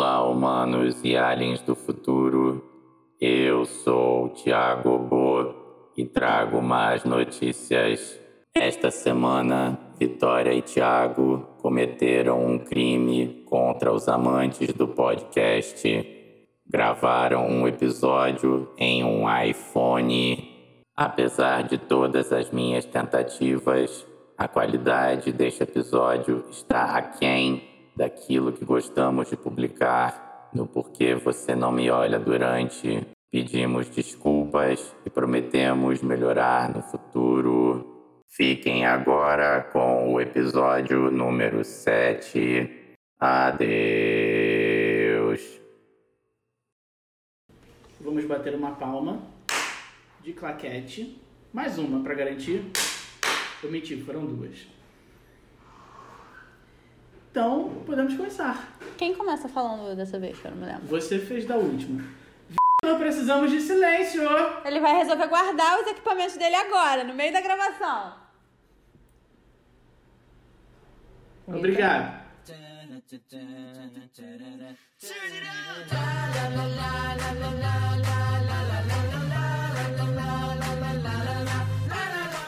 Olá, humanos e aliens do futuro. Eu sou o Thiago Bo e trago mais notícias. Esta semana, Vitória e Thiago cometeram um crime contra os amantes do podcast. Gravaram um episódio em um iPhone. Apesar de todas as minhas tentativas, a qualidade deste episódio está aquém daquilo que gostamos de publicar no Porquê Você Não Me Olha Durante. Pedimos desculpas e prometemos melhorar no futuro. Fiquem agora com o episódio número 7. Adeus. Vamos bater uma palma de claquete. Mais uma para garantir. Eu menti, foram duas. Então, podemos começar. Quem começa falando dessa vez, que eu não me lembro? Você fez da última. Não precisamos de silêncio. Ele vai resolver guardar os equipamentos dele agora, no meio da gravação. Obrigado.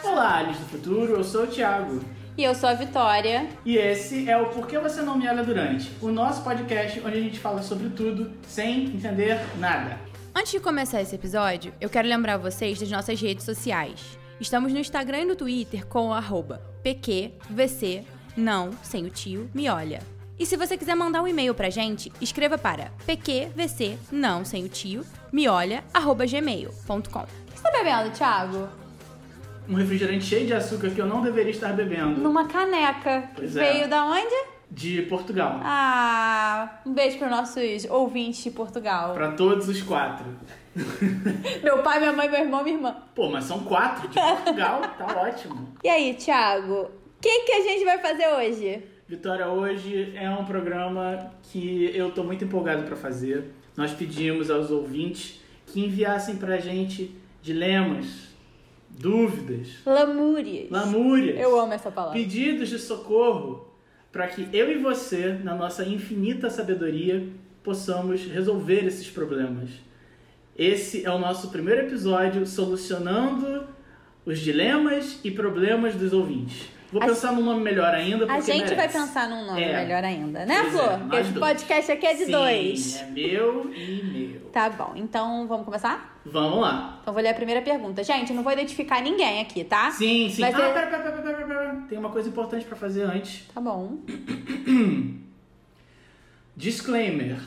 Olá, aliens do futuro, eu sou o Thiago. E eu sou a Vitória. E esse é o Porquê Você Não Me Olha Durante, o nosso podcast onde a gente fala sobre tudo sem entender nada. Antes de começar esse episódio, eu quero lembrar vocês das nossas redes sociais. Estamos no Instagram e no Twitter com o arroba PQVC, não, sem o tio, me olha. E se você quiser mandar um e-mail pra gente, escreva para pqvc, não, sem o tio, me olha, arroba gmail.com. O que você tá bebendo, Thiago? Um refrigerante cheio de açúcar que eu não deveria estar bebendo. Numa caneca. Pois é. Veio da onde? De Portugal. Ah, um beijo para nossos ouvintes de Portugal. Pra todos os quatro. Meu pai, minha mãe, meu irmão, minha irmã. Pô, mas são quatro de Portugal, tá ótimo. E aí, Thiago, o que, que a gente vai fazer hoje? Vitória, hoje é um programa que eu tô muito empolgado pra fazer. Nós pedimos aos ouvintes que enviassem pra gente dilemas, dúvidas, Lamúrias. lamúrias, Eu amo essa palavra. pedidos de socorro para que eu e você, na nossa infinita sabedoria, possamos resolver esses problemas. Esse é o nosso primeiro episódio solucionando os dilemas e problemas dos ouvintes. Vou A pensar num nome melhor ainda. A porque gente vai merece. pensar num nome É. melhor ainda, né, Pois é, Flor? Nós esse podcast aqui é de Sim, dois. É meu e meu. Tá bom, então vamos começar? Vamos lá. Então vou ler a primeira pergunta. Gente, não vou identificar ninguém aqui, tá? Sim, sim. Vai Ah, pera, pera, pera, pera, pera, pera. Tem uma coisa importante para fazer antes. Tá bom. Disclaimer.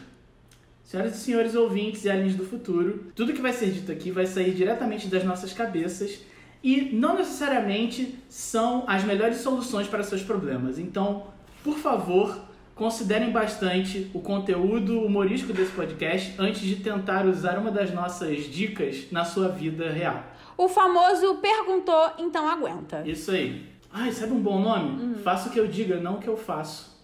Senhoras e senhores ouvintes e aliens do futuro, tudo que vai ser dito aqui vai sair diretamente das nossas cabeças e não necessariamente são as melhores soluções para seus problemas. Então, por favor, considerem bastante o conteúdo humorístico desse podcast antes de tentar usar uma das nossas dicas na sua vida real. O famoso perguntou, então aguenta. Isso aí. Ai, sabe um bom nome? Uhum. Faça o que eu diga, não o que eu faço.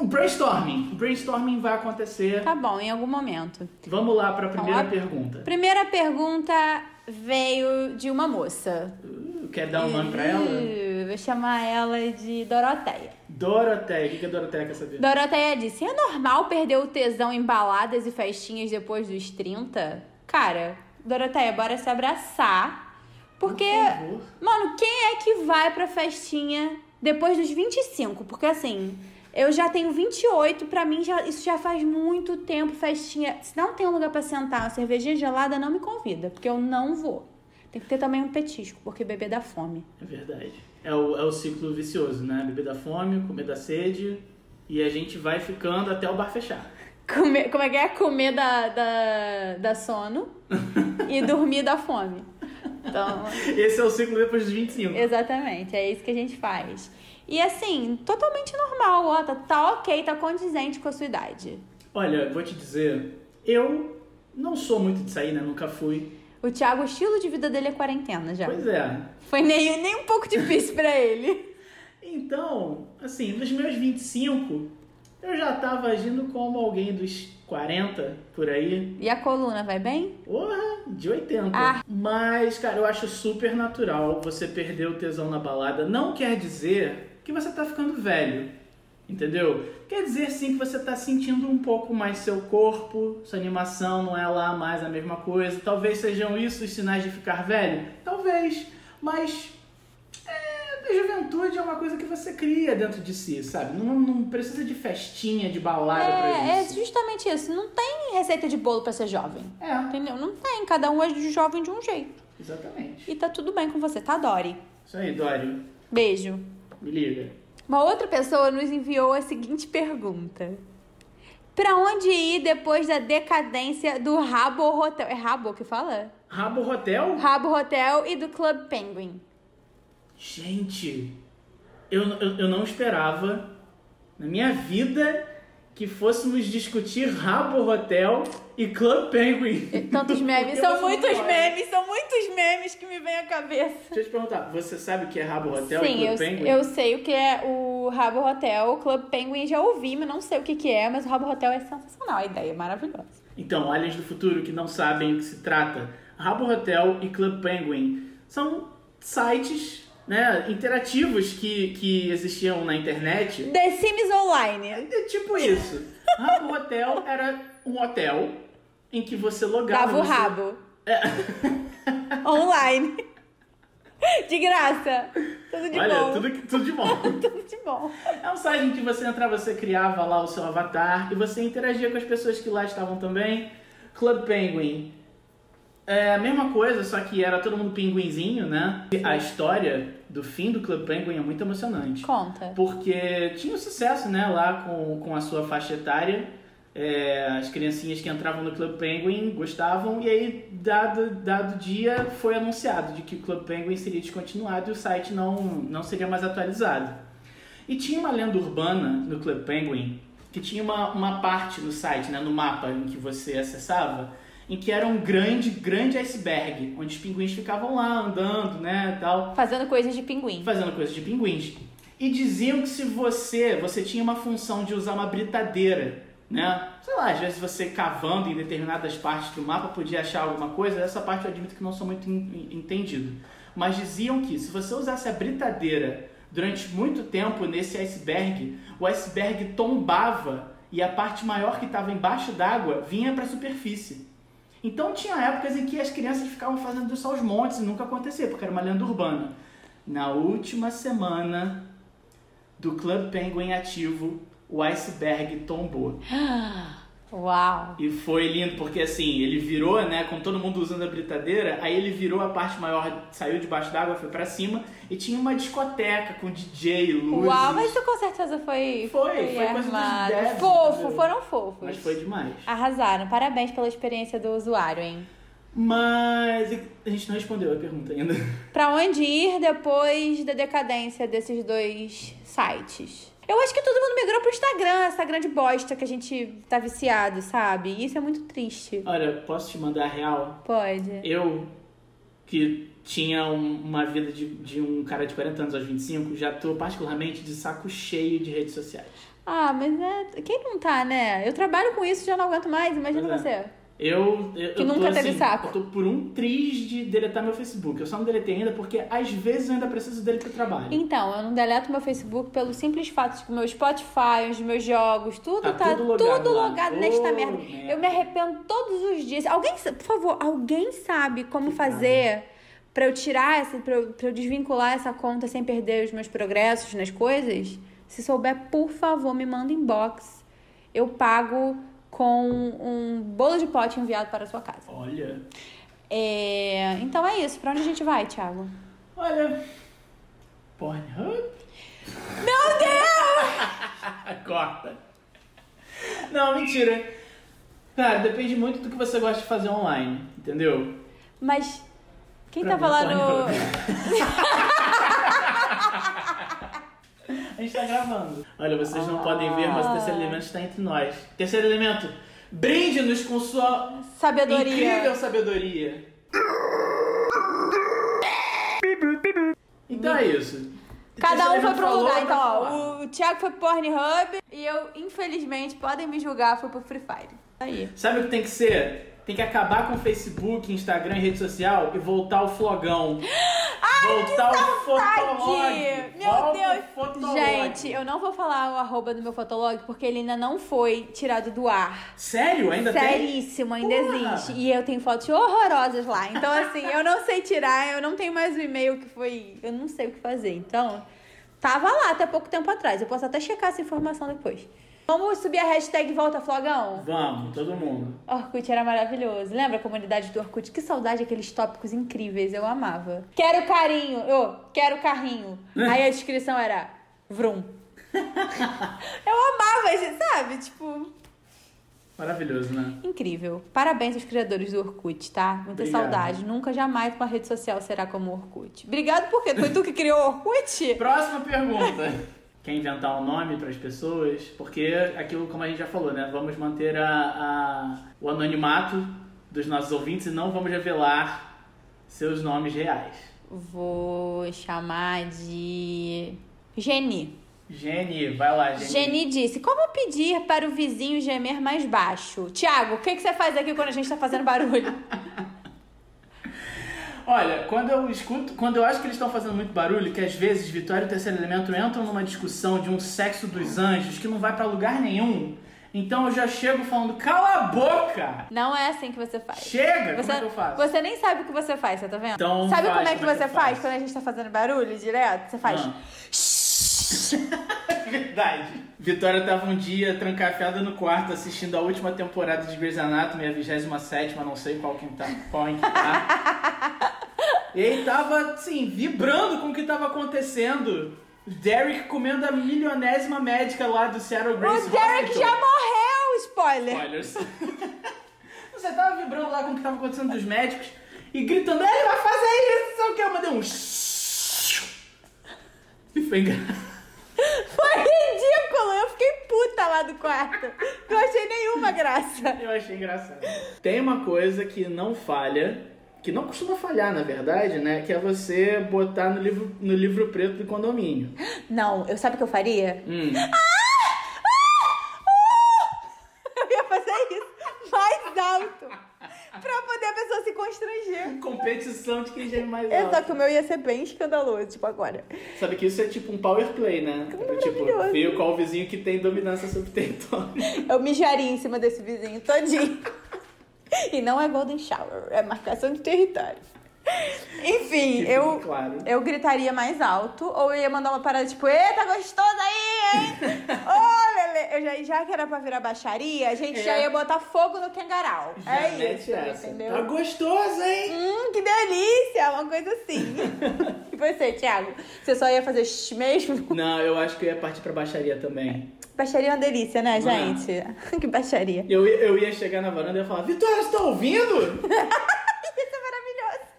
Um brainstorming. O brainstorming vai acontecer. Tá bom, em algum momento. Vamos lá para a primeira Então, a- pergunta. Primeira pergunta veio de uma moça. Uh, Quer dar um nome para ela? Uh, Vou chamar ela de Doroteia. Doroteia. O que que a Doroteia quer saber? Doroteia disse: é normal perder o tesão em baladas e festinhas depois dos 30? Cara, Doroteia, bora se abraçar. Porque, Por favor. mano, quem é que vai pra festinha depois dos 25? Porque assim, eu já tenho 28, pra mim já, isso já faz muito tempo festinha. Se não tem um lugar pra sentar, uma cervejinha gelada, não me convida, porque eu não vou. Tem que ter também um petisco, porque beber dá fome. É verdade. É o, é o ciclo vicioso, né? Beber da fome, comer da sede e a gente vai ficando até o bar fechar. Comer, como é que é? Comer da, da, da sono e dormir da fome. Então, Esse é o ciclo depois dos 25. exatamente, é isso que a gente faz. E assim, totalmente normal, ó, tá, tá ok, tá condizente com a sua idade. Olha, vou te dizer, eu não sou muito de sair, né? Nunca fui. O Thiago, o estilo de vida dele é quarentena já. Pois é. Foi nem, nem um pouco difícil pra ele. Então, assim, nos meus 25, eu já tava agindo como alguém dos 40 por aí. E a coluna, vai bem? Porra, de 80. Ah. Mas, cara, eu acho super natural você perder o tesão na balada. Não quer dizer que você tá ficando velho. Entendeu? Quer dizer sim que você tá sentindo um pouco mais seu corpo, sua animação não é lá mais a mesma coisa. Talvez sejam isso os sinais de ficar velho? Talvez. Mas é, a juventude é uma coisa que você cria dentro de si, sabe? Não, não precisa de festinha, de balada pra É, é isso. justamente isso. Não tem receita de bolo pra ser jovem. É, Entendeu? Não tem. Cada um é jovem de um jeito. exatamente. E tá tudo bem com você, tá, Dori? Isso aí, Dório. Beijo. Me liga. Uma outra pessoa nos enviou a seguinte pergunta. Pra onde ir depois da decadência do Rabo Hotel? É Rabo que fala? Rabo Hotel? Rabo Hotel e do Club Penguin. Gente, eu, eu, eu não esperava na minha vida que fôssemos discutir Rabo Hotel e Club Penguin. Tantos memes, são muitos memes, são muitos memes que me vêm à cabeça. Deixa eu te perguntar, você sabe o que é Rabo Hotel e Sim, Club eu, Penguin? eu sei o que é o Rabo Hotel, o Club Penguin já ouvi, mas não sei o que, que é, mas o Rabo Hotel é sensacional, a ideia é maravilhosa. Então, aliens do futuro que não sabem o que se trata, Rabo Hotel e Club Penguin são sites né, interativos que, que existiam na internet. The Sims Online. É tipo isso. Rabo Hotel era um hotel em que você logava. Dava o você- rabo. Online. De graça. Tudo de Olha, bom. tudo, tudo de bom. Tudo de bom. É um site em que você entrava, você criava lá o seu avatar e você interagia com as pessoas que lá estavam também. Club Penguin. É a mesma coisa, só que era todo mundo pinguinzinho, né? E A história do fim do Club Penguin é muito emocionante. Conta. Porque tinha um sucesso, né, lá com, com a sua faixa etária. É, as criancinhas que entravam no Club Penguin gostavam, e aí, dado, dado dia, foi anunciado de que o Club Penguin seria descontinuado e o site não, não seria mais atualizado. E tinha uma lenda urbana no Club Penguin que tinha uma, uma parte no site, né, no mapa em que você acessava, em que era um grande, grande iceberg, onde os pinguins ficavam lá andando, né, tal Fazendo coisas de pinguim. fazendo coisas de pinguins. E diziam que se você, você tinha uma função de usar uma britadeira, né? Sei lá, às vezes você cavando em determinadas partes do mapa podia achar alguma coisa, essa parte eu admito que não sou muito en- entendido. Mas diziam que se você usasse a britadeira durante muito tempo nesse iceberg, o iceberg tombava e a parte maior que estava embaixo d'água vinha para a superfície. Então tinha épocas em que as crianças ficavam fazendo isso aos montes e nunca acontecia, porque era uma lenda urbana. Na última semana do Club Penguin ativo, o iceberg tombou. Uau. E foi lindo, porque assim, ele virou, né, com todo mundo usando a britadeira, aí ele virou a parte maior, saiu debaixo d'água, foi pra cima, e tinha uma discoteca com DJ, luzes. Uau, mas isso com certeza foi. Foi, foi dos armado. devs, Fofo, entendeu? foram fofos. Mas foi demais. Arrasaram. Parabéns pela experiência do usuário, hein? Mas a gente não respondeu a pergunta ainda. Pra onde ir depois da decadência desses dois sites? Eu acho que todo mundo migrou pro Instagram, essa grande bosta que a gente tá viciado, sabe? E isso é muito triste. Olha, posso te mandar a real? Pode. Eu, que tinha um- uma vida de, de um cara de 40 anos aos 25, já tô particularmente de saco cheio de redes sociais. Ah, mas é. Quem não tá, né? Eu trabalho com isso já não aguento mais, imagina Pois você. Eu, eu, Que eu nunca tô, teve assim, saco. Eu tô por um triz de deletar meu Facebook. Eu só não deletei ainda porque às vezes eu ainda preciso dele pro trabalho. Então, eu não deleto meu Facebook pelo simples fato de que o meu Spotify, os meus jogos, tudo Tá tá, tudo logado tudo logado nesta merda. merda. Eu me arrependo todos os dias. Alguém, por favor, alguém sabe como fazer pra eu tirar essa, pra eu, pra eu desvincular essa conta sem perder os meus progressos nas coisas? Se souber, por favor, me manda inbox. Eu pago com um bolo de pote enviado para a sua casa. Olha, É, Então é isso. Pra onde a gente vai, Thiago? olha. Pornhub? Meu Deus! Corta. Não, mentira. Cara, depende muito do que você gosta de fazer online, entendeu? Mas quem Pra tava mim, lá no. Pornhub. A gente tá gravando. Olha, vocês não podem ver, mas o terceiro elemento está entre nós. Terceiro elemento, brinde-nos com sua Sabedoria. incrível sabedoria. Então é isso. Cada um foi pro lugar. Então, ó, o Thiago foi pro Pornhub e eu, infelizmente, podem me julgar, fui pro Free Fire. Aí. Sabe o que tem que ser? Tem que acabar com o Facebook, Instagram e rede social e voltar ao flogão. Voltar o Saudade! fotolog. Meu Volta Deus! fotolog. Gente, eu não vou falar o arroba do meu fotolog porque ele ainda não foi tirado do ar. Sério? Ainda tem? Seríssimo, ainda Porra! existe. E eu tenho fotos horrorosas lá. Então, assim, eu não sei tirar, eu não tenho mais o e-mail que foi. Eu não sei o que fazer. Então, tava lá até pouco tempo atrás. Eu posso até checar essa informação depois. Vamos subir a hashtag Volta Flogão? Vamos, todo mundo. Orkut era maravilhoso. Lembra a comunidade do Orkut? Que saudade aqueles tópicos incríveis, eu amava. Quero carinho, eu quero carrinho. Aí a descrição era Vrum. eu amava, esse, sabe? Tipo, Maravilhoso, né? incrível. Parabéns aos criadores do Orkut, tá? Muita Obrigado. saudade. Nunca jamais uma rede social será como o Orkut. Obrigado porque foi tu que criou o Orkut? Próxima pergunta. Quer inventar um nome para as pessoas? Porque aquilo, como a gente já falou, né? Vamos manter a, a- o anonimato dos nossos ouvintes e não vamos revelar seus nomes reais. Vou chamar de Geni. Geni, vai lá, Geni. Geni disse: Como pedir para o vizinho gemer mais baixo? Tiago, o que, que você faz aqui quando a gente tá fazendo barulho? Olha, quando eu escuto, quando eu acho que eles estão fazendo muito barulho, que às vezes Vitória e o Terceiro Elemento entram numa discussão de um sexo dos anjos que não vai pra lugar nenhum, então eu já chego falando, cala a boca! Não é assim que você faz. Chega! Você, como é que eu faço? você nem sabe o que você faz, você tá vendo? Então sabe faz, como é que como é você faz faço? quando a gente tá fazendo barulho direto? Você faz. Ah. Verdade. Vitória tava um dia trancafiada no quarto assistindo a última temporada de Grey's Anatomy, a 27 não sei qual que tá, qual em que tá. E tava, assim, vibrando com o que tava acontecendo. Derek comendo a milionésima médica lá do Seattle Grace o Derek Hospital. já morreu! Spoiler! Spoilers. Você tava vibrando lá com o que tava acontecendo dos médicos e gritando, ele vai fazer isso, não sei o que. Eu mandei um... E foi engraçado. Foi ridículo! Eu fiquei puta lá do quarto. Não achei nenhuma graça. Eu achei engraçado. Tem uma coisa que não falha, que não costuma falhar, na verdade, né? Que é você botar no livro, no livro preto do condomínio. Não, eu sabe o que eu faria? Hum. Eu ia fazer isso mais alto. Pra poder a pessoa se constranger. Competição de quem geme mais É, alto. só que o meu ia ser bem escandaloso, tipo agora. Sabe que isso é tipo um power play, né? Tipo, maravilhoso. ver qual o vizinho que tem dominância sobre o território. Eu mijaria em cima desse vizinho todinho. E não é golden shower, é marcação de território. Enfim, eu, claro. eu gritaria mais alto, ou eu ia mandar uma parada tipo, eita, gostoso aí, hein? Ô, Lele! Eu já, já que era pra virar baixaria, a gente É. já ia botar fogo no Kengarau. Já é isso, essa. entendeu? Tá gostoso, hein? Hum, que delícia! Uma coisa assim. e você, Thiago? Você só ia fazer shh mesmo? Não, eu acho que eu ia partir pra baixaria também. Baixaria é uma delícia, né, Ah. gente? que baixaria. Eu, ia- eu ia chegar na varanda e ia falar, Vitória, você tá ouvindo?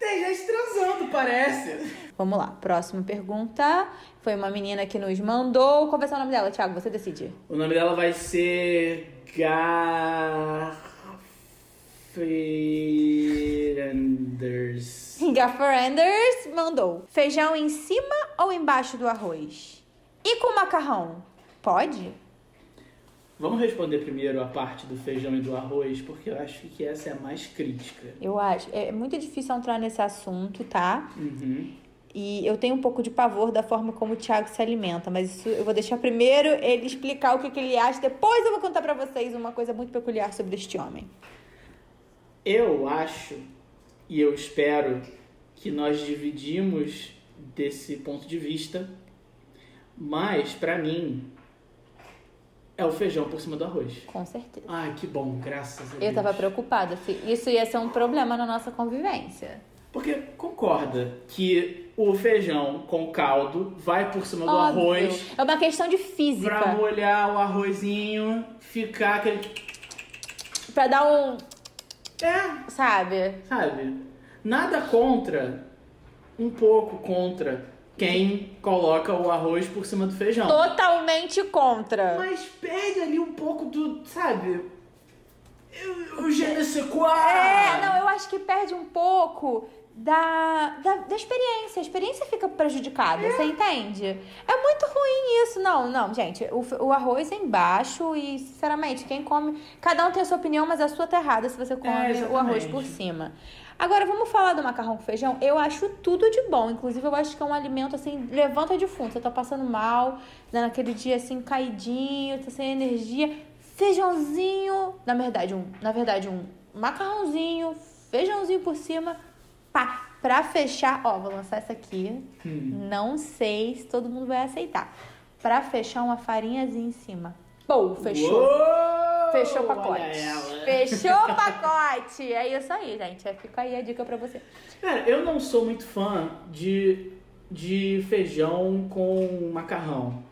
Tem gente transando, parece. Vamos lá, próxima pergunta. Foi uma menina que nos mandou. Qual vai ser o nome dela, Thiago? Você decide. O nome dela vai ser Garfiranders. Gafferanders mandou. Feijão em cima ou embaixo do arroz? E com macarrão? Pode? Vamos responder primeiro a parte do feijão e do arroz, porque eu acho que essa é a mais crítica. Eu acho. É muito difícil entrar nesse assunto, tá? Uhum. E eu tenho um pouco de pavor da forma como o Thiago se alimenta, mas isso eu vou deixar primeiro ele explicar o que, que ele acha, depois eu vou contar pra vocês uma coisa muito peculiar sobre este homem. Eu acho e eu espero que nós dividimos desse ponto de vista, mas pra mim é o feijão por cima do arroz. Com certeza. Ai, que bom, graças a Deus. Eu tava preocupada se isso ia ser um problema na nossa convivência. Porque concorda que o feijão com caldo vai por cima do Óbvio. arroz É uma questão de pra física. molhar o arrozinho, ficar aquele. Pra dar um. É, Sabe? sabe? Nada contra, um pouco contra quem coloca o arroz por cima do feijão. Totalmente contra. Mas perde ali um pouco do, sabe? O quoi. É, não, eu acho que perde um pouco da, da, da experiência. A experiência fica prejudicada, você entende? É muito ruim isso. Não, não, gente. O, o arroz é embaixo e, sinceramente, quem come. Cada um tem a sua opinião, mas a sua tá errada se você come o arroz por cima. Agora, vamos falar do macarrão com feijão? Eu acho tudo de bom. Inclusive, eu acho que é um alimento, assim, levanta de fundo. Você tá passando mal, né, naquele dia, assim, caidinho, tá sem energia. Feijãozinho, na verdade, um, na verdade, um macarrãozinho, feijãozinho por cima, pá, pra fechar, ó, vou lançar essa aqui. Hum. Não sei se todo mundo vai aceitar. Pra fechar uma farinhazinha em cima. Pô, fechou. Uou, Fechou o pacote. Fechou o pacote. É isso aí, gente. Fica aí a dica pra você. Cara, eu não sou muito fã de, de feijão com macarrão.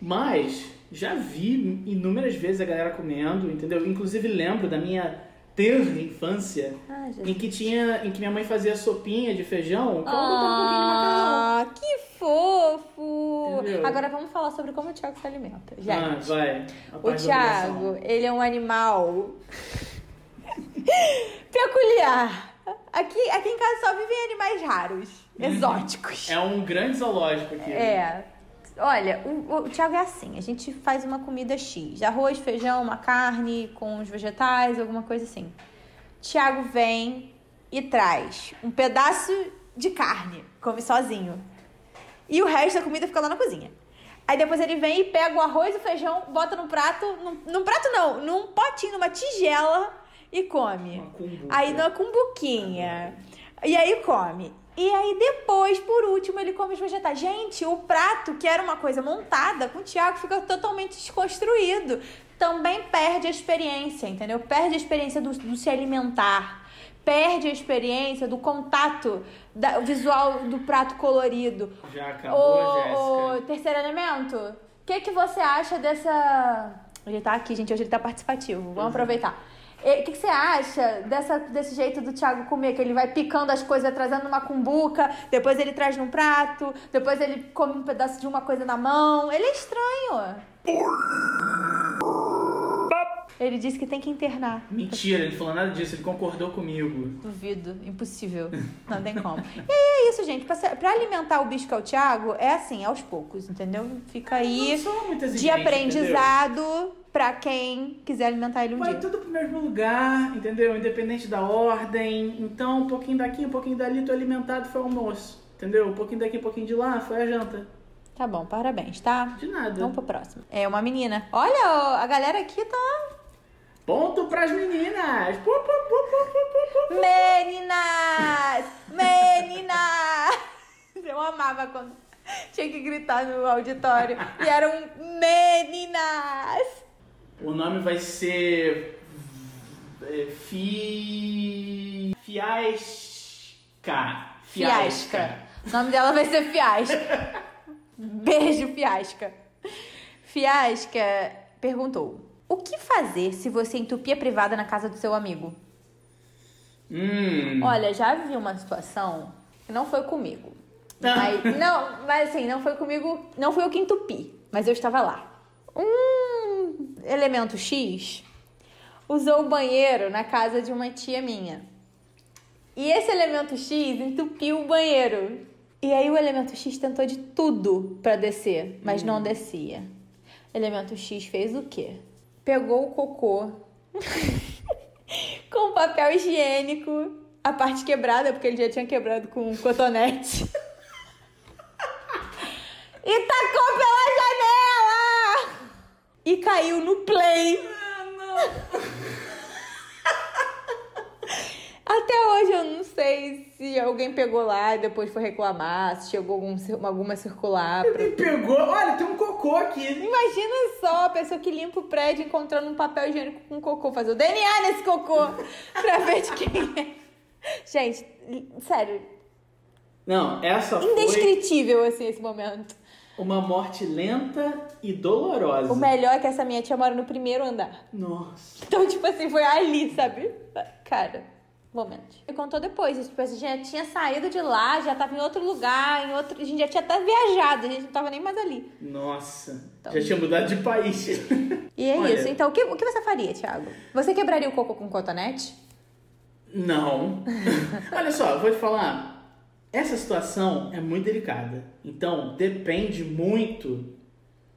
Mas já vi inúmeras vezes a galera comendo, entendeu? Inclusive lembro da minha terra infância Ah, em que tinha em que minha mãe fazia sopinha de feijão, que ela botava um pouquinho de macarrão. Ah, que fofo! Entendeu? Agora vamos falar sobre como o Thiago se alimenta. Gente, Ah, vai. O Thiago, ele é um animal peculiar. Aqui, aqui em casa só vivem animais raros, exóticos. É um grande zoológico aqui. É. Olha, o, o Thiago é assim, a gente faz uma comida X, arroz, feijão, uma carne com os vegetais, alguma coisa assim. Thiago vem e traz um pedaço de carne, come sozinho. E o resto da comida fica lá na cozinha. Aí depois ele vem e pega o arroz e o feijão, bota no prato, num, num prato não, num potinho, numa tigela e come. Uma cumbuca. Aí numa cumbuquinha. E aí come. E aí depois, por último, ele come os vegetais. Gente, o prato, que era uma coisa montada, com o Thiago fica totalmente desconstruído. Também perde a experiência, entendeu? Perde a experiência do, do se alimentar. Perde a experiência do contato da- visual do prato colorido. Já acabou, Jéssica. O, o terceiro elemento, o que, que você acha dessa. Ele tá aqui, gente, hoje ele tá participativo. Uhum. Vamos aproveitar. E, O que, que você acha dessa, desse jeito do Thiago comer? Que ele vai picando as coisas, trazendo numa cumbuca, depois ele traz num prato, depois ele come um pedaço de uma coisa na mão. Ele é estranho. Ele disse que tem que internar. Mentira, ele não falou nada disso, ele concordou comigo. Duvido, impossível. Não tem como. E aí é isso, gente. Pra, pra alimentar o bicho que é o Thiago, é assim, aos poucos, entendeu? Fica aí de aprendizado pra quem quiser alimentar ele um Vai dia. tudo pro mesmo lugar, entendeu? Independente da ordem. Então, um pouquinho daqui, um pouquinho dali, tô alimentado, foi o almoço. Entendeu? Um pouquinho daqui, um pouquinho de lá, foi a janta. Tá bom, parabéns, tá? De nada. Vamos pro próximo. É uma menina. Olha, a galera aqui tá. Ponto pras meninas! Meninas! Meninas! Eu amava quando tinha que gritar no auditório. E eram meninas! O nome vai ser. é, Fi. Fiasca. Fiasca. O nome dela vai ser Fiasca. Beijo, Fiasca. Fiasca perguntou: O que fazer se você entupir a privada na casa do seu amigo? Hum. Olha, já vi uma situação que não foi comigo. Mas, não, mas assim, não foi comigo. Não fui eu que entupi, mas eu estava lá. Um elemento X usou o banheiro na casa de uma tia minha. E esse elemento X entupiu o banheiro. E aí o elemento X tentou de tudo pra descer, mas não descia. Elemento X fez o quê? Pegou o cocô com papel higiênico, a parte quebrada, porque ele já tinha quebrado com um cotonete. e tacou pela janela! E caiu no play. Até hoje eu não sei se alguém pegou lá e depois foi reclamar, se chegou algum, alguma circular. Pra... Me pegou. Olha, tem um cocô aqui. Imagina só a pessoa que limpa o prédio encontrando um papel higiênico com cocô, fazer o DNA nesse cocô pra ver de quem é. Gente, sério, Não, essa foi indescritível assim esse momento. Uma morte lenta e dolorosa. O melhor é que essa minha tia mora no primeiro andar. Nossa. Então, tipo assim, foi ali, sabe? Cara, momentos. Me contou depois, tipo, a gente já tinha saído de lá, já tava em outro lugar, em outro. A gente já tinha até viajado, a gente não tava nem mais ali. Nossa, Então. já tinha mudado de país. E é Olha. isso. Então, o que, o que você faria, Thiago? Você quebraria o coco com cotonete? Não. Olha só, eu vou te falar. Essa situação é muito delicada. Então, depende muito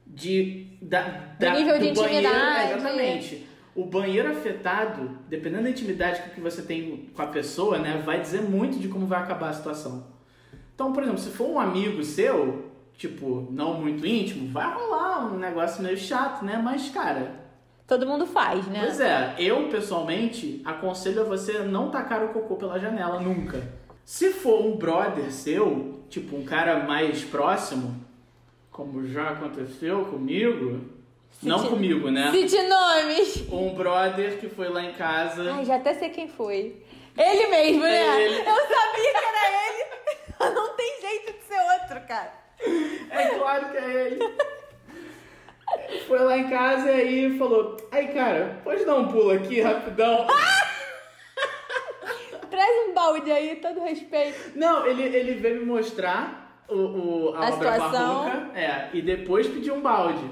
de da, da- nível de banheiro. intimidade. É, exatamente. O banheiro afetado, dependendo da intimidade que você tem com a pessoa, né, vai dizer muito de como vai acabar a situação. Então, por exemplo, se for um amigo seu, tipo, não muito íntimo, vai rolar um negócio meio chato, né? Mas, cara, Todo mundo faz, né? Pois é, eu pessoalmente aconselho a você não tacar o cocô pela janela nunca. Se for um brother seu, tipo um cara mais próximo, como já aconteceu comigo, não Cite- comigo, né? Cite nomes! Um brother que foi lá em casa. Ai, já até sei quem foi. Ele mesmo, né? É ele. Eu sabia que era ele. Não tem jeito de ser outro, cara. É claro que é ele. Foi lá em casa e aí falou: Aí, cara, pode dar um pulo aqui rapidão? Aí, todo respeito. Não, ele, ele veio me mostrar o, o- a, A obra situação. barroca é, e depois pediu um balde.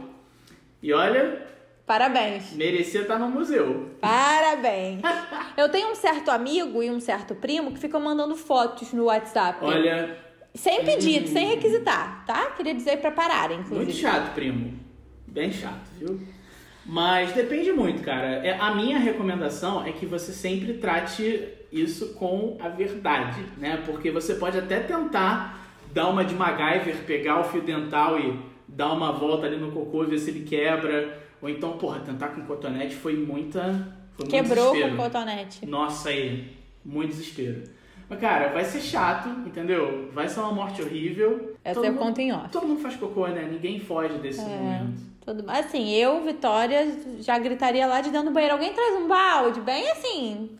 E olha, Parabéns. merecia estar no museu. Parabéns. Eu tenho um certo amigo e um certo primo que ficam mandando fotos no WhatsApp. Olha, Sem pedido, sem requisitar, tá? Queria dizer pra pararem, inclusive. muito chato, primo. Bem chato, viu? Mas depende muito, cara. É, a minha recomendação é que você sempre trate isso com a verdade, né? Porque você pode até tentar dar uma de MacGyver, pegar o fio dental e dar uma volta ali no cocô e ver se ele quebra. Ou então, porra, tentar com cotonete foi muita. Foi Quebrou com cotonete. Nossa, aí, muito desespero. Mas, cara, vai ser chato, entendeu? Vai ser uma morte horrível. Essa Todo eu mundo- conto em off. Todo mundo faz cocô, né? Ninguém foge desse É. momento. Tudo... Assim, eu, Vitória, já gritaria lá de dentro do banheiro. Alguém traz um balde? Bem assim.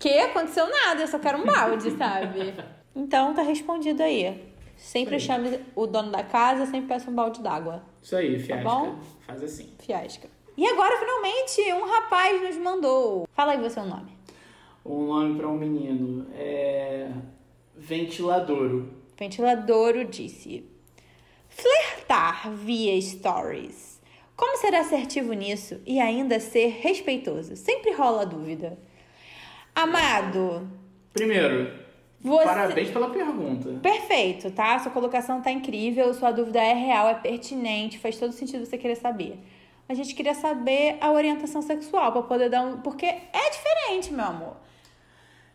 Que aconteceu nada, eu só quero um balde, sabe? Então tá respondido aí. Sempre aí. chame o dono da casa, sempre peça um balde d'água. Isso aí, fiasca. Tá bom? Faz assim. Fiasca. E agora, finalmente, um rapaz nos mandou. Fala aí você o nome. Um nome pra um menino é. Ventiladouro. Ventiladouro disse: Flertar via stories. Como ser assertivo nisso e ainda ser respeitoso? Sempre rola a dúvida. Amado, Primeiro, você. parabéns pela pergunta. Perfeito, tá? Sua colocação tá incrível, sua dúvida é real, é pertinente, faz todo sentido você querer saber. A gente queria saber a orientação sexual pra poder dar um. Porque é diferente, meu amor.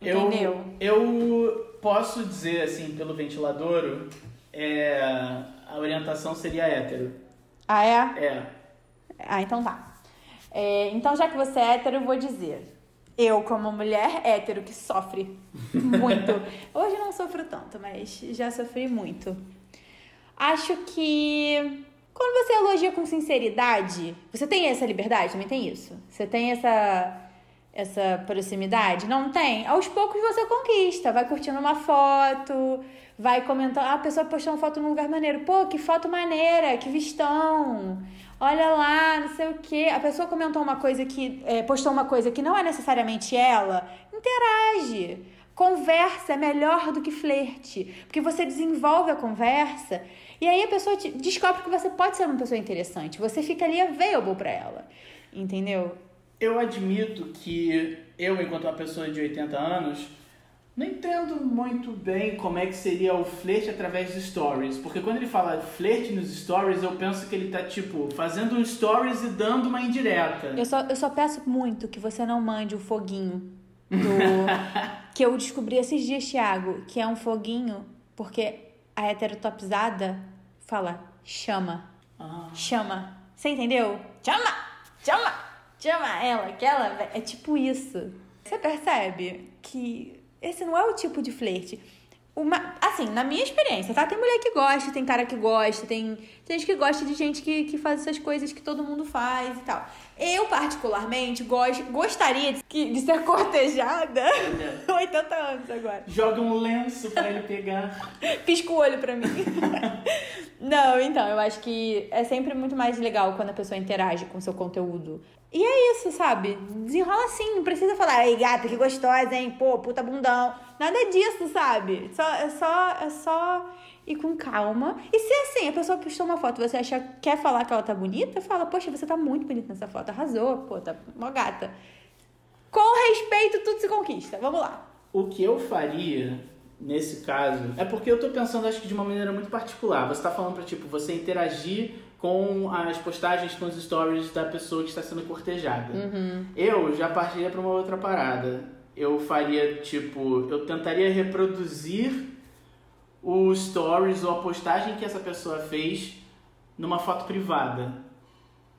Eu, Entendeu? eu posso dizer, assim, pelo ventiladouro, é, a orientação seria hétero. Ah, é? É. Ah, então tá. É, então, já que você é hétero, eu vou dizer. Eu, como mulher hétero que sofre muito. Hoje não sofro tanto, mas já sofri muito. Acho que quando você elogia com sinceridade, você tem essa liberdade? Também tem isso? Você tem essa essa proximidade? Não tem? Aos poucos você conquista, vai curtindo uma foto, vai comentando, ah, a pessoa postou uma foto num lugar maneiro, pô, que foto maneira, que vistão. Olha lá, não sei o quê. A pessoa comentou uma coisa que. é, postou uma coisa que não é necessariamente ela. Interage. Conversa é melhor do que flerte. Porque você desenvolve a conversa e aí a pessoa descobre que você pode ser uma pessoa interessante. Você fica ali available pra ela. Entendeu? Eu admito que eu, enquanto uma pessoa de 80 anos, não entendo muito bem como é que seria o flerte através de stories. Porque quando ele fala flerte nos stories, eu penso que ele tá, tipo, fazendo um stories e dando uma indireta. Eu só, eu só peço muito que você não mande o foguinho do. que eu descobri esses dias, Thiago, que é um foguinho porque a heterotopizada fala chama. Ah. Chama. Você entendeu? Chama! Chama! Chama ela, que ela. É tipo isso. Você percebe que esse não é o tipo de flerte. Uma, assim, na minha experiência, tá? Tem mulher que gosta, tem cara que gosta, tem, tem gente que gosta de gente que, que faz essas coisas que todo mundo faz e tal. Eu, particularmente, gos- gostaria de, que- de ser cortejada. 80 anos agora. Joga um lenço pra ele pegar. Pisca o olho pra mim. Não, então, eu acho que é sempre muito mais legal quando a pessoa interage com o seu conteúdo. E é isso, sabe? Desenrola assim, não precisa falar, ei gata, que gostosa, hein? Pô, puta bundão. Nada disso, sabe? Só, é, só, é só ir com calma. E se assim, a pessoa postou uma foto, você acha, quer falar que ela tá bonita, fala, poxa, você tá muito bonita nessa foto, arrasou, pô, tá uma gata. Com respeito, tudo se conquista. Vamos lá. O que eu faria nesse caso é porque eu tô pensando, acho que de uma maneira muito particular. Você tá falando pra, tipo, você interagir com as postagens, com os stories da pessoa que está sendo cortejada. Eu já partiria pra uma outra parada. Eu faria, tipo, eu tentaria reproduzir os stories ou a postagem que essa pessoa fez numa foto privada.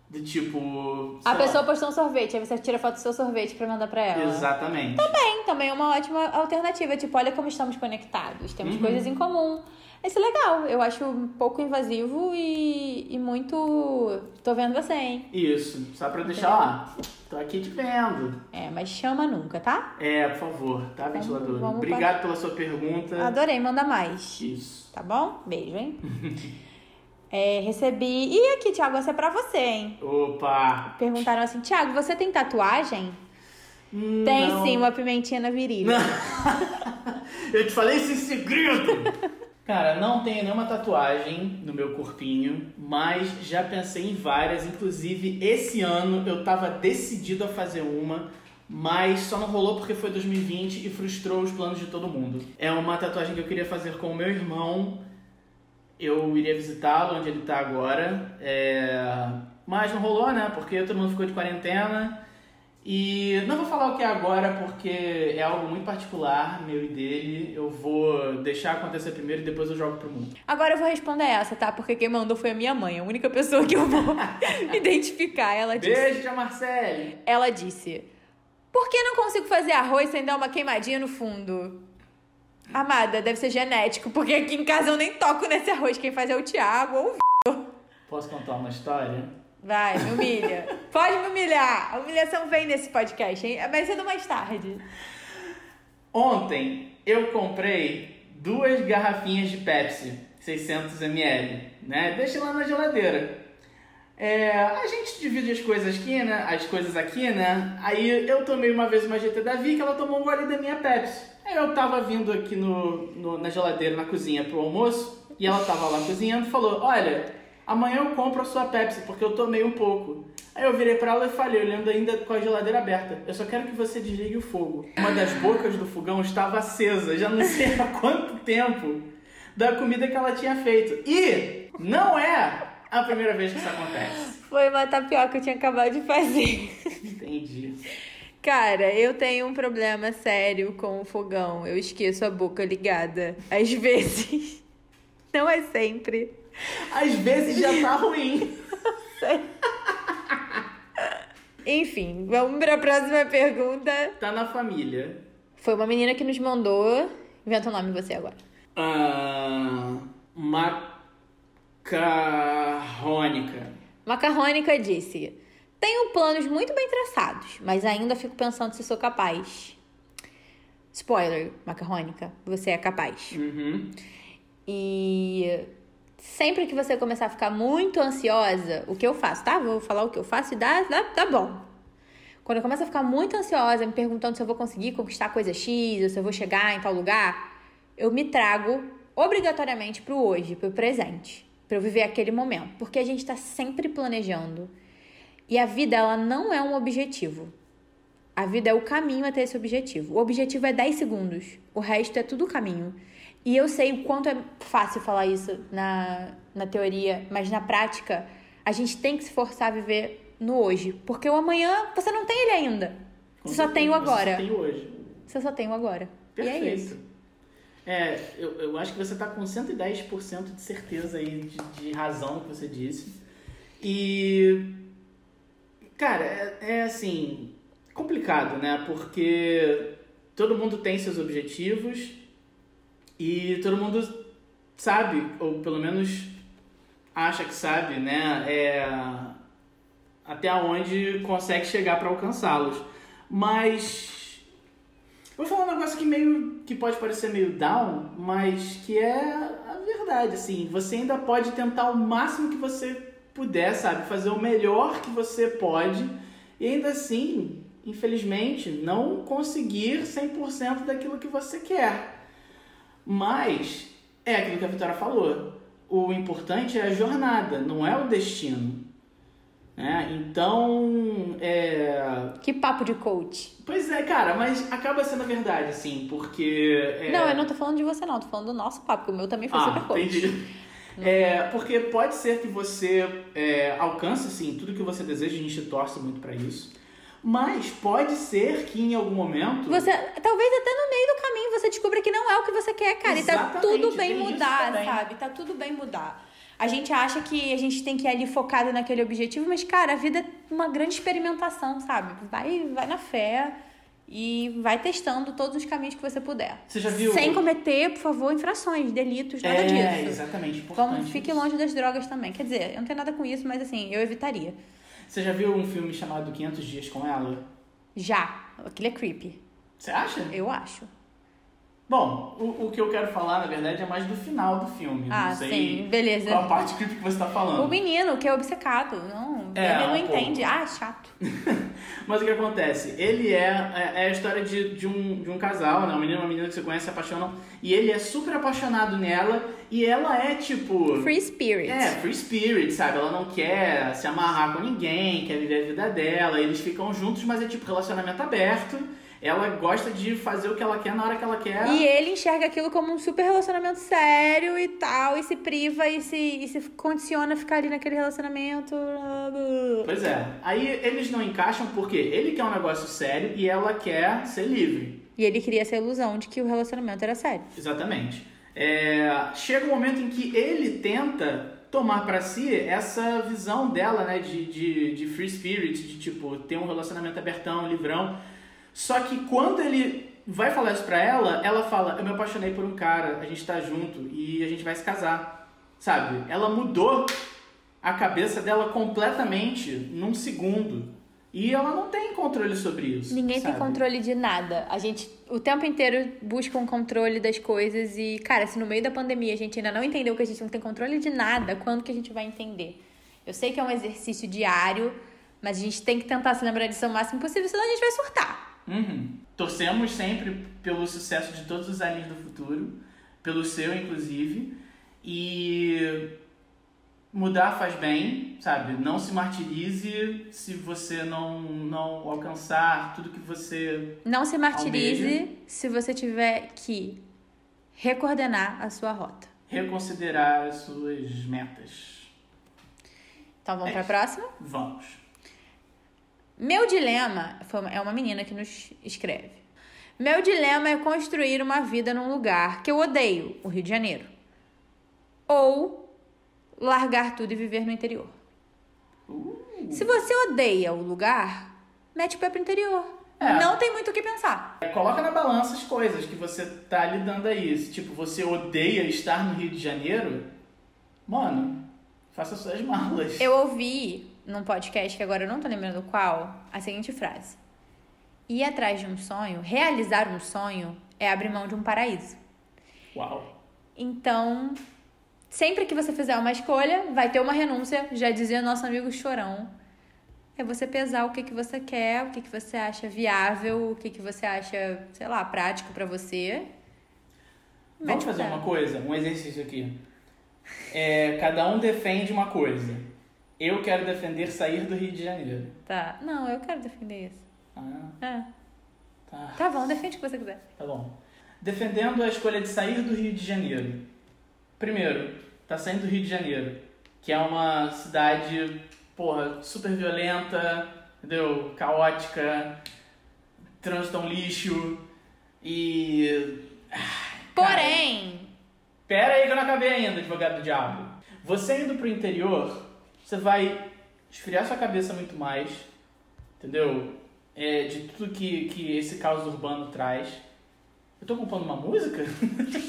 Do tipo. A lá. pessoa postou um sorvete, aí você tira foto do seu sorvete pra mandar pra ela. Exatamente. Também, também é uma ótima alternativa. Tipo, olha como estamos conectados, temos Uhum. coisas em comum. Isso é legal, eu acho um pouco invasivo e, e muito. Tô vendo você, hein? Isso, só pra deixar lá. Tô aqui te vendo. É, mas chama nunca, tá? É, por favor, tá, ventilador? vamos Obrigado pela sua pergunta. Adorei, manda mais. Isso. Tá bom? Beijo, hein? É, recebi. E aqui, Thiago, essa é pra você, hein? Opa! Perguntaram assim: Thiago, você tem tatuagem? Tem Não. sim, uma pimentinha na virilha. Eu te falei esse segredo! Cara, não tenho nenhuma tatuagem no meu corpinho, mas já pensei em várias. Inclusive, esse ano eu tava decidido a fazer uma, mas só não rolou porque foi 2020 e frustrou os planos de todo mundo. É uma tatuagem que eu queria fazer com o meu irmão. Eu iria visitá-lo onde ele tá agora. é, Mas não rolou, né? Porque todo mundo ficou de quarentena. E não vou falar o que é agora porque é algo muito particular, meu e dele. Eu vou deixar acontecer primeiro e depois eu jogo pro mundo. Agora eu vou responder essa, tá? Porque quem mandou foi a minha mãe, a única pessoa que eu vou identificar. Ela disse. Beijo, tia Marcele! Ela disse: Por que não consigo fazer arroz sem dar uma queimadinha no fundo? Amada, deve ser genético, porque aqui em casa eu nem toco nesse arroz. Quem faz é o Thiago ou o Posso contar uma história? Vai, me humilha. Pode me humilhar. A humilhação vem nesse podcast, hein? Mais cedo mais tarde. Ontem eu comprei duas garrafinhas de Pepsi, 600ml, né? Deixei lá na geladeira. É, a gente divide as coisas aqui, né? As coisas aqui, né? Aí eu tomei uma vez uma GT da Vicky, ela tomou um gole da minha Pepsi. Aí eu tava vindo aqui no, no- na geladeira, na cozinha pro almoço, e ela tava lá cozinhando e falou: Olha, amanhã eu compro a sua Pepsi, porque eu tomei um pouco. Aí eu virei pra ela e falei, olhando ainda com a geladeira aberta: Eu só quero que você desligue o fogo. Uma das bocas do fogão estava acesa, já não sei há quanto tempo, da comida que ela tinha feito. E não é a primeira vez que isso acontece. Foi uma tapioca que eu tinha acabado de fazer. Entendi. Cara, eu tenho um problema sério com o fogão. Eu esqueço a boca ligada. Às vezes. Não é sempre. Às vezes já tá ruim. Enfim, vamos pra próxima pergunta. Tá na família. Foi uma menina que nos mandou. Inventa o nome você agora. Ah, macarrônica. Macarrônica disse: Tenho planos muito bem traçados, mas ainda fico pensando se sou capaz. Spoiler, Macarrônica, você é capaz. Uhum. E sempre que você começar a ficar muito ansiosa, o que eu faço, tá? Vou falar o que eu faço e dá, dá, dá bom. Quando eu começo a ficar muito ansiosa, me perguntando se eu vou conseguir conquistar coisa X, ou se eu vou chegar em tal lugar, eu me trago obrigatoriamente pro hoje, pro presente, para eu viver aquele momento, porque a gente tá sempre planejando. E a vida ela não é um objetivo. A vida é o caminho até esse objetivo. O objetivo é 10 segundos, o resto é tudo caminho. E eu sei o quanto é fácil falar isso na, na teoria, mas na prática, a gente tem que se forçar a viver no hoje. Porque o amanhã você não tem ele ainda. Você só tem o agora. Você tem o hoje. Você só tem o agora. E Perfeito. é isso. É, eu, eu acho que você tá com 110% de certeza aí de, de razão que você disse. E. Cara, é, é assim. complicado, né? Porque todo mundo tem seus objetivos e todo mundo sabe, ou pelo menos acha que sabe, né? É, até onde consegue chegar para alcançá-los. Mas vou falar um negócio que meio que pode parecer meio down, mas que é a verdade, assim, você ainda pode tentar o máximo que você puder, sabe, fazer o melhor que você pode e ainda assim, infelizmente, não conseguir 100% daquilo que você quer. Mas é aquilo que a Vitória falou. O importante é a jornada, não é o destino. Né? Então, é... Que papo de coach. Pois é, cara, mas acaba sendo a verdade, assim, porque... é- Não, eu não tô falando de você, não. Tô falando do nosso papo, porque o meu também foi super Ah, coach. entendi. É, porque pode ser que você é, alcance, assim, tudo que você deseja, a gente torce muito pra isso. Mas pode ser que em algum momento... Você, talvez até no meio do você descubra que não é o que você quer, cara. E tá Exatamente, tudo bem mudar, sabe? Tá tudo bem mudar. A gente acha que a gente tem que ir ali focado naquele objetivo, mas, cara, a vida é uma grande experimentação, sabe? Vai, vai na fé e vai testando todos os caminhos que você puder. Você já viu... Sem cometer, por favor, infrações, delitos, nada é, disso. exatamente, importante. Vamos, fique isso. longe das drogas também. Quer dizer, eu não tenho nada com isso, mas assim, eu evitaria. Você já viu um filme chamado 500 Dias com Ela? Já. Aquilo é creepy. Você acha? Eu acho. Bom, o, o que eu quero falar, na verdade, é mais do final do filme. Ah, não sei sim, beleza. qual a parte creepy que você tá falando. O menino que é obcecado, não, É, ele não um entende. pouco. Ah, chato. Mas o que acontece? Ele é, é, é a história de, de, um, de um casal, né? Um menino e uma menina que você conhece se apaixonam. E ele é super apaixonado nela. E ela é tipo. Free spirit. É, free spirit, sabe? Ela não quer se amarrar com ninguém, quer viver a vida dela. Eles ficam juntos, mas é tipo relacionamento aberto. Ela gosta de fazer o que ela quer na hora que ela quer. E ele enxerga aquilo como um super relacionamento sério e tal, e se priva e se, e se condiciona a ficar ali naquele relacionamento. Pois é. Aí eles não encaixam porque ele quer um negócio sério e ela quer ser livre. E ele cria essa ilusão de que o relacionamento era sério. Exatamente. É, chega um momento em que ele tenta tomar pra si essa visão dela, né, de, de, de free spirit, de tipo, ter um relacionamento abertão, livrão. Só que quando ele vai falar isso pra ela, ela fala: Eu me apaixonei por um cara, a gente tá junto e a gente vai se casar. Sabe? Ela mudou a cabeça dela completamente num segundo. E ela não tem controle sobre isso. Ninguém tem sabe? controle de nada. A gente o tempo inteiro busca um controle das coisas e, cara, se no meio da pandemia a gente ainda não entendeu que a gente não tem controle de nada, quando que a gente vai entender? Eu sei que é um exercício diário, mas a gente tem que tentar se lembrar disso o máximo possível, senão a gente vai surtar. Uhum. Torcemos sempre pelo sucesso de todos os aliens do futuro, pelo seu inclusive, e mudar faz bem, sabe? Não se martirize se você não, não alcançar tudo que você. Não se martirize Almeja. se você tiver que recoordenar a sua rota. reconsiderar as suas metas. Então vamos É pra isso. próxima? Vamos. Meu dilema foi é uma menina que nos escreve. Meu dilema é construir uma vida num lugar que eu odeio, o Rio de Janeiro. Ou largar tudo e viver no interior. Uh, Se você odeia o lugar, mete o pé pro interior. É. Não tem muito o que pensar. É, Coloca na balança as coisas que você tá lidando aí. Se, tipo, você odeia estar no Rio de Janeiro, mano, faça suas malas. Eu ouvi num podcast que agora eu não tô lembrando qual, a seguinte frase: Ir atrás de um sonho, realizar um sonho, é abrir mão de um paraíso. Uau. Então, sempre que você fizer uma escolha, vai ter uma renúncia, já dizia nosso amigo Chorão. É você pesar o que, que você quer, o que, que você acha viável, o que, que você acha, sei lá, prático pra você. Vamos fazer uma coisa, um exercício aqui. É, cada um defende uma coisa. Eu quero defender sair do Rio de Janeiro. Tá. Não, eu quero defender isso. Ah, É. tá. Tá bom, defende o que você quiser. Tá bom. Defendendo a escolha de sair do Rio de Janeiro. Primeiro, tá saindo do Rio de Janeiro, que é uma cidade, porra, super violenta, entendeu? Caótica, trânsito é um lixo e. Porém, Pera aí que eu não acabei ainda, advogado do diabo. Você indo pro interior, você vai esfriar sua cabeça muito mais, entendeu? É, de tudo que, que esse caos urbano traz. Eu tô compondo uma música?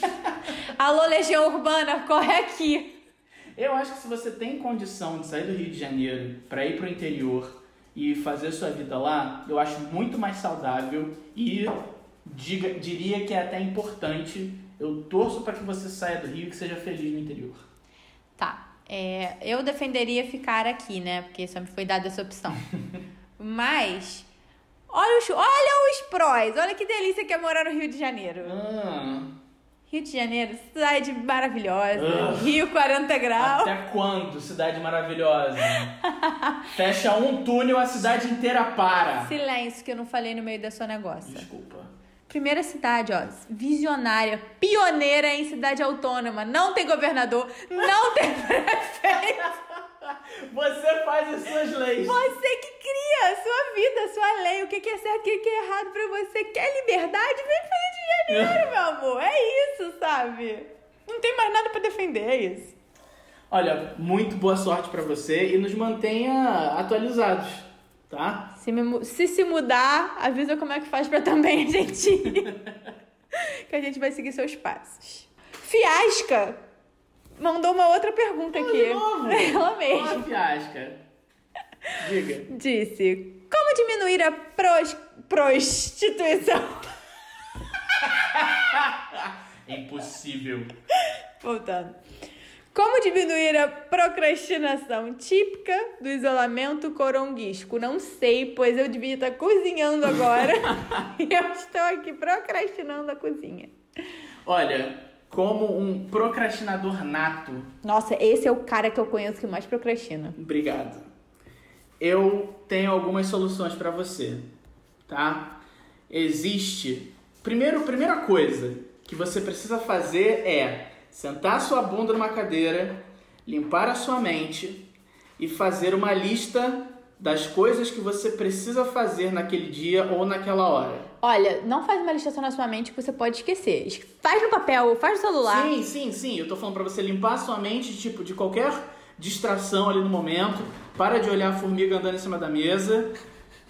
alô, Legião Urbana, corre aqui. Eu acho que se você tem condição de sair do Rio de Janeiro para ir pro interior e fazer sua vida lá, eu acho muito mais saudável e diga, diria que é até importante. Eu torço para que você saia do Rio e que seja feliz no interior. Tá. É, eu defenderia ficar aqui, né? Porque só me foi dada essa opção. Mas, olha os, olha os prós. Olha que delícia que é morar no Rio de Janeiro. Ah, Rio de Janeiro, cidade maravilhosa. Ah. Rio 40 graus. até quando, cidade maravilhosa? Fecha um túnel, a cidade inteira para. Silêncio que eu não falei no meio da sua negócio. Desculpa. Primeira cidade, ó, visionária, pioneira em cidade autônoma. Não tem governador, não tem prefeito. Você faz as suas leis. Você que cria a sua vida, a sua lei, o que é certo, o que é errado pra você. Quer liberdade? Vem pro Rio de Janeiro, meu amor. É isso, sabe? Não tem mais nada pra defender, é isso. Olha, muito boa sorte pra você e nos mantenha atualizados, tá? Se, me se se mudar, avisa como é que faz pra também a gente ir. que a gente vai seguir seus passos. Fiasca mandou uma outra pergunta aqui. de novo? Ela mesma. fiasca. Diga. Disse: Como diminuir a pros- prostituição? Impossível. Voltando. Como diminuir a procrastinação típica do isolamento coronguisco? Não sei, pois eu devia estar cozinhando agora. e eu estou aqui procrastinando a cozinha. Olha, como um procrastinador nato, Nossa, esse é o cara que eu conheço que mais procrastina. obrigado. Eu tenho algumas soluções pra você, tá? Existe. Primeiro, primeira coisa que você precisa fazer é sentar sua bunda numa cadeira, limpar a sua mente e fazer uma lista das coisas que você precisa fazer naquele dia ou naquela hora. Olha, não faz uma lista só na sua mente que você pode esquecer. Es- Faz no papel, faz no celular. Sim, sim, sim. Eu tô falando pra você limpar a sua mente, tipo, de qualquer distração ali no momento. Para de olhar a formiga andando em cima da mesa,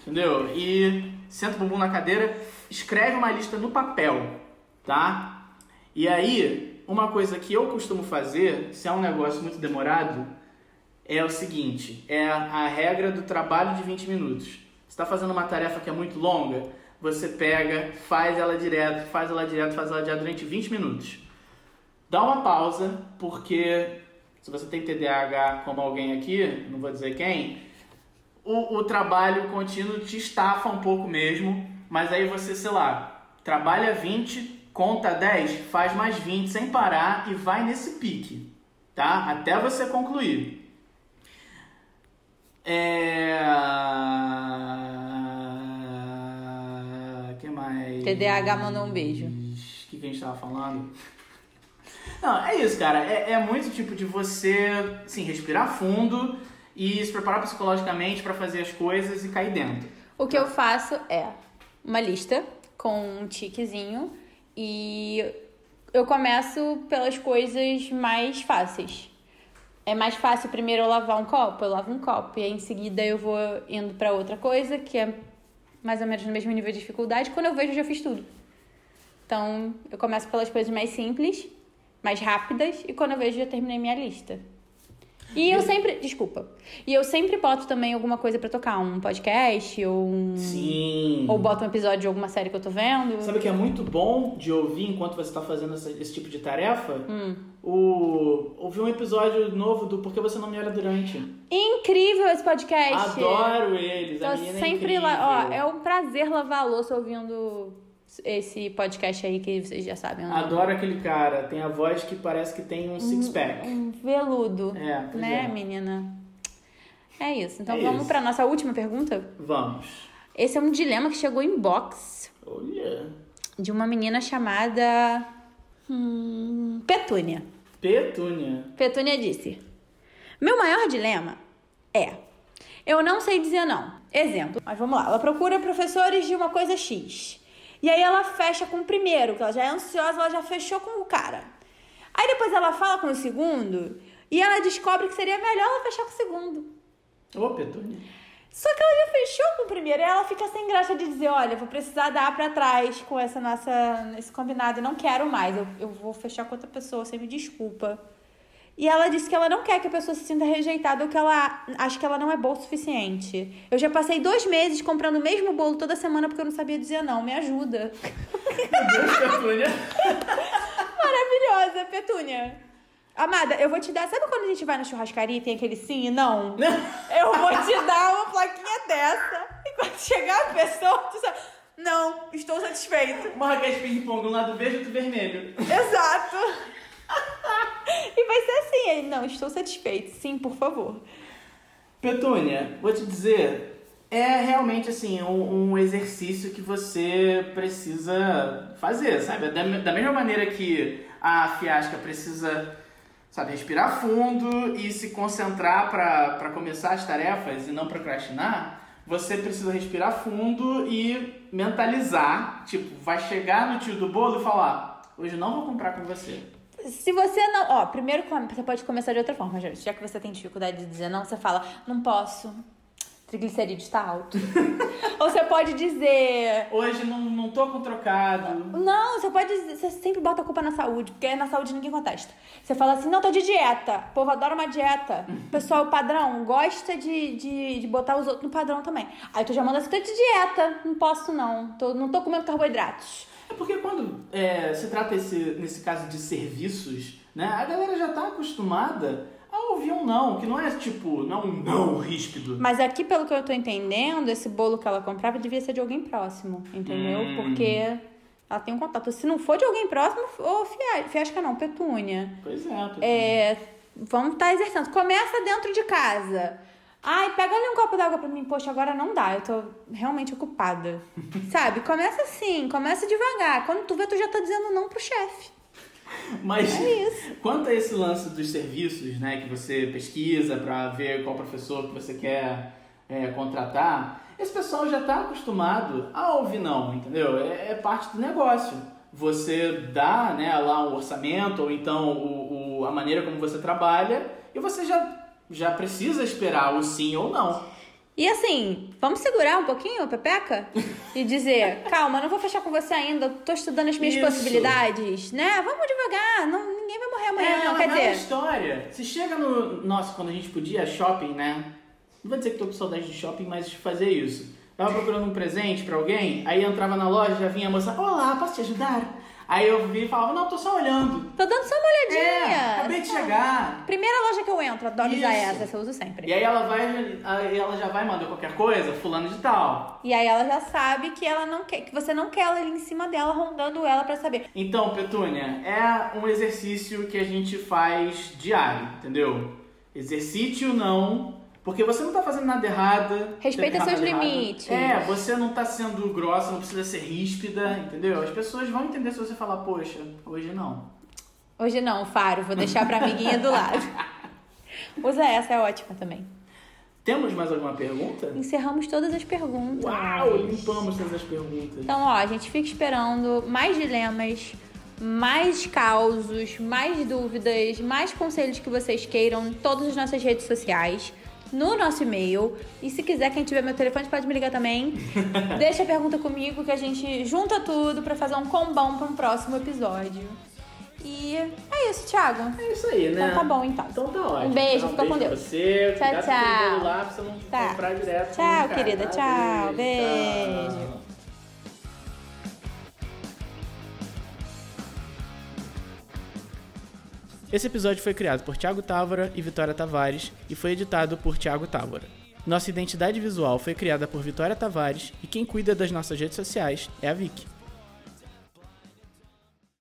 entendeu? E senta o bumbum na cadeira, escreve uma lista no papel, tá? E aí, uma coisa que eu costumo fazer, se é um negócio muito demorado, é o seguinte, é a regra do trabalho de 20 minutos. Você está fazendo uma tarefa que é muito longa, você pega, faz ela direto, faz ela direto, faz ela direto durante 20 minutos. Dá uma pausa, porque se você tem TDAH como alguém aqui, não vou dizer quem, o, o trabalho contínuo te estafa um pouco mesmo, mas aí você, sei lá, trabalha 20, conta 10, faz mais 20 sem parar e vai nesse pique, tá? Até você concluir. É... que mais? TDAH mandou um beijo. O que, que a gente tava falando? Não, é isso, cara. É, é muito tipo de você, assim, respirar fundo e se preparar psicologicamente pra fazer as coisas e cair dentro. O que eu faço é uma lista com um tiquezinho e eu começo pelas coisas mais fáceis. É mais fácil primeiro eu lavar um copo, eu lavo um copo e aí em seguida eu vou indo pra outra coisa que é mais ou menos no mesmo nível de dificuldade. Quando eu vejo, eu já fiz tudo. Então, eu começo pelas coisas mais simples, mais rápidas e quando eu vejo, já terminei minha lista. E eu sempre, desculpa. E eu sempre boto também alguma coisa pra tocar, um podcast ou um Sim. ou boto um episódio de alguma série que eu tô vendo. Sabe o que é muito bom de ouvir enquanto você está fazendo essa- esse tipo de tarefa? Hum. O, ouvir um episódio novo do Por que Você Não Me Olha Durante. Incrível esse podcast. Adoro eles, a Tô menina é sempre incrível. lá. Ó, é um prazer lavar a louça ouvindo esse podcast aí que vocês já sabem. o nome. Adoro aquele cara, tem a voz que parece que tem um six-pack. Um veludo. É, né, é. menina? É isso. Então É vamos pra nossa última pergunta? Vamos. Esse é um dilema que chegou em box Olha. de uma menina chamada. Hum, Petúnia. Petúnia. Petúnia disse: Meu maior dilema é. Eu não sei dizer não. Exemplo. Mas vamos lá. Ela procura professores de uma coisa X. E aí ela fecha com o primeiro, que ela já é ansiosa, ela já fechou com o cara. Aí depois ela fala com o segundo e ela descobre que seria melhor ela fechar com o segundo. Ô, Petúnia. Só que ela já fechou com o primeiro e ela fica sem graça de dizer, olha, vou precisar dar pra trás com essa nossa esse combinado, eu não quero mais, eu, eu vou fechar com outra pessoa, você me desculpa. E ela disse que ela não quer que a pessoa se sinta rejeitada ou que ela acha que ela não é boa o suficiente. Eu já passei dois meses comprando o mesmo bolo toda semana porque eu não sabia dizer não. Me ajuda. Meu Deus, Petúnia. Maravilhosa, Petúnia. Amada, eu vou te dar. Sabe quando a gente vai na churrascaria e tem aquele sim e não? Eu vou te dar uma plaquinha dessa. E quando chegar a pessoa, tu sabe. Não, estou satisfeito. Uma raquete ping-pong, um lado verde e outro vermelho. Exato. E vai ser assim, ele, não, estou satisfeito. Sim, por favor. Petúnia, vou te dizer, é realmente assim um, um exercício que você precisa fazer, sabe? Da, da mesma maneira que a fiasca precisa, sabe, respirar fundo e se concentrar para começar as tarefas e não procrastinar, você precisa respirar fundo e mentalizar, tipo, vai chegar no tio do bolo e falar, hoje não vou comprar com você. Se você não. Ó, primeiro você pode começar de outra forma, gente. Já que você tem dificuldade de dizer não, você fala, não posso. Triglicerídeo está alto. Ou você pode dizer. Hoje não, não tô com trocado. Não, você pode dizer. Você sempre bota a culpa na saúde, porque na saúde ninguém contesta. Você fala assim, não, tô de dieta. O povo adora uma dieta. O pessoal padrão gosta de, de, de botar os outros no padrão também. Aí tu já manda assim, tô de dieta. Não posso, não. Tô, não tô comendo carboidratos. É porque quando é, se trata esse, nesse caso de serviços, né, a galera já tá acostumada a ouvir um não, que não é tipo, não é um não ríspido. Mas aqui, pelo que eu tô entendendo, esse bolo que ela comprava devia ser de alguém próximo, entendeu? Hum. Porque ela tem um contato. Se não for de alguém próximo, ô fiasca, fiasca não, petúnia. Pois é, Petúnia. É, vamos estar exercendo. Começa dentro de casa. Ai, pega ali um copo d'água pra mim. Poxa, agora não dá, eu tô realmente ocupada. Sabe? Começa assim, começa devagar. Quando tu vê, tu já tá dizendo não pro chefe. Mas É isso. quanto a esse lance dos serviços, né, que você pesquisa para ver qual professor que você quer é, contratar, esse pessoal já está acostumado a ouvir não, entendeu? É, é parte do negócio. Você dá né, lá um orçamento ou então o, o- a maneira como você trabalha e você já, já precisa esperar o sim ou não. E assim, vamos segurar um pouquinho, Pepeca? E dizer, calma, não vou fechar com você ainda, tô estudando as minhas Isso. possibilidades, né? Vamos devagar, não, ninguém vai morrer amanhã, É, não. Quer velha dizer, história. Se chega no. Nossa, quando a gente podia shopping, né? Não vou dizer que tô com saudade de shopping, mas fazer isso. Tava procurando um presente pra alguém, aí entrava na loja, já vinha a moça, olá, posso te ajudar? Aí eu vi e falava, não, tô só olhando. tô dando só uma olhadinha. É, acabei de chegar. Primeira loja que eu entro, adoro usar Isso. essa, essa eu uso sempre. E aí ela vai, aí ela já vai mandar qualquer coisa, fulano de tal. E aí ela já sabe que ela não quer, que você não quer ela ali em cima dela, rondando ela pra saber. Então, Petúnia, é um exercício que a gente faz diário, entendeu? Exercite o não, porque você não tá fazendo nada errado. Respeita seus errado. limites. É, você não tá sendo grossa, não precisa ser ríspida, entendeu? As pessoas vão entender se você falar, poxa, hoje não. Hoje não, Faro, vou deixar pra amiguinha do lado. Usa essa, é ótima também. Temos mais alguma pergunta? Encerramos todas as perguntas. Uau, limpamos todas as perguntas. Então, ó, a gente fica esperando mais dilemas, mais causos, mais dúvidas, mais conselhos que vocês queiram em todas as nossas redes sociais, no nosso e-mail. E se quiser, quem tiver meu telefone pode me ligar também. Deixa a pergunta comigo que a gente junta tudo pra fazer um combão pra um próximo episódio. E é isso, Thiago. É isso aí, né? Então tá bom, então. Então tá ótimo. Um beijo, Então, fica com beijo pra Deus. Você, Tchau, cuidado com tchau. lá pra você não Tá. comprar direto. Tchau, querida, tchau. Beijo. tchau. Esse episódio foi criado por Thiago Távora e Vitória Tavares e foi editado por Thiago Távora. Nossa identidade visual foi criada por Vitória Tavares e quem cuida das nossas redes sociais é a Vicky.